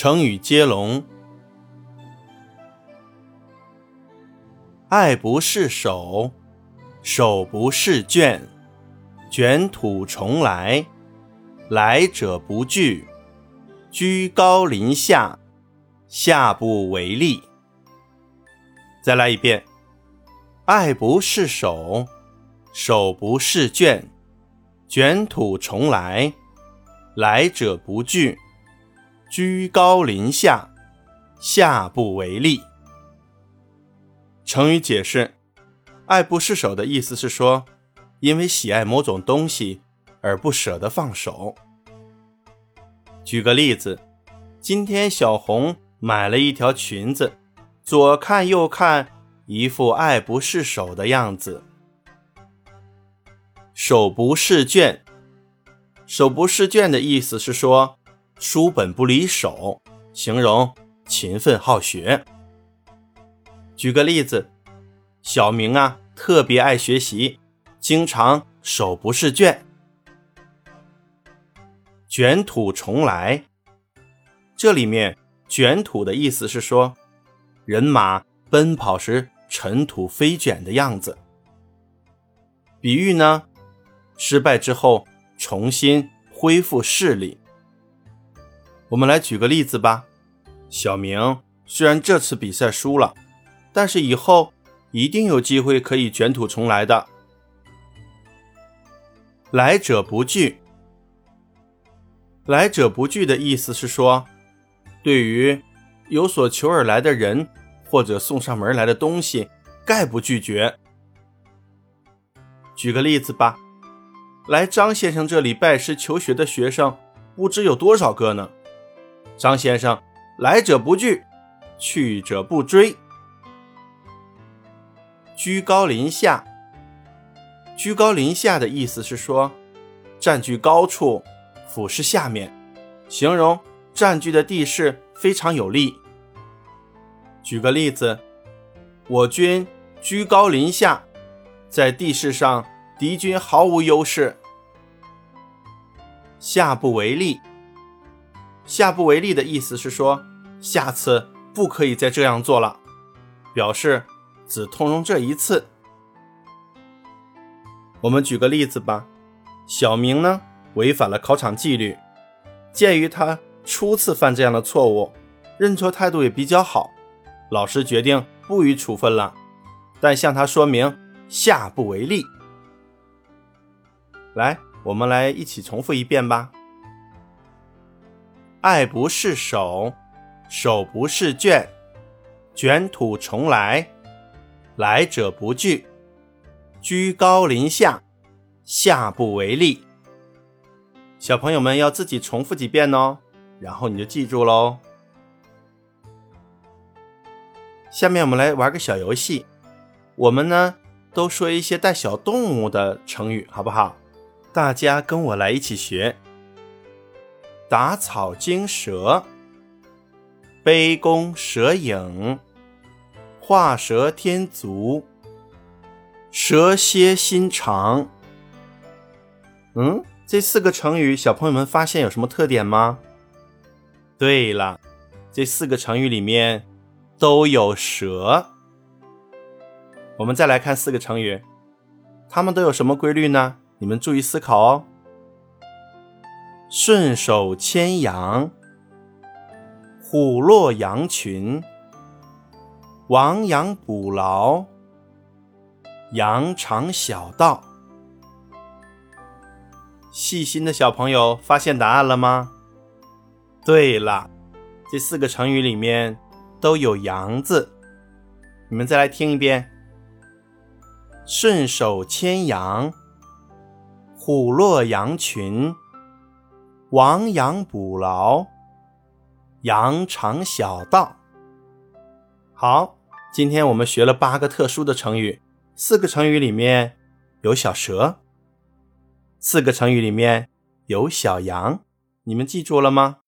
成语接龙：爱不释手，手不释卷，卷土重来，来者不拒，居高临下，下不为例。再来一遍：爱不释手，手不释卷，卷土重来，来者不拒。居高临下，下不为例。成语解释：爱不释手的意思是说，因为喜爱某种东西而不舍得放手。举个例子，今天小红买了一条裙子，左看右看，一副爱不释手的样子。手不释卷，手不释卷的意思是说。书本不离手，形容勤奋好学。举个例子，小明啊，特别爱学习，经常手不释卷。卷土重来，这里面“卷土”的意思是说，人马奔跑时尘土飞卷的样子。比喻呢，失败之后重新恢复视力。我们来举个例子吧。小明虽然这次比赛输了，但是以后一定有机会可以卷土重来的。来者不拒。来者不拒的意思是说，对于有所求而来的人或者送上门来的东西，概不拒绝。举个例子吧，来张先生这里拜师求学的学生，不知有多少个呢？张先生，来者不拒，去者不追。居高临下，居高临下的意思是说，占据高处，俯视下面，形容占据的地势非常有利。举个例子，我军居高临下，在地势上敌军毫无优势，下不为例。下不为例的意思是说，下次不可以再这样做了，表示只通融这一次。我们举个例子吧，小明呢违反了考场纪律，鉴于他初次犯这样的错误，认错态度也比较好，老师决定不予处分了，但向他说明下不为例。来，我们来一起重复一遍吧。爱不释手，手不释卷，卷土重来，来者不拒，居高临下，下不为例。小朋友们要自己重复几遍哦，然后你就记住喽。下面我们来玩个小游戏，我们呢都说一些带小动物的成语，好不好？大家跟我来一起学。打草惊蛇，杯弓蛇影，画蛇添足，蛇蝎心肠。嗯，这四个成语，小朋友们发现有什么特点吗？对了，这四个成语里面都有蛇。我们再来看四个成语，它们都有什么规律呢？你们注意思考哦。顺手牵羊，虎落羊群，亡羊补牢，羊肠小道。细心的小朋友发现答案了吗？对了，这四个成语里面都有“羊”字。你们再来听一遍：顺手牵羊，虎落羊群。亡羊补牢，羊肠小道。好，今天我们学了八个特殊的成语，四个成语里面有小蛇，四个成语里面有小羊，你们记住了吗？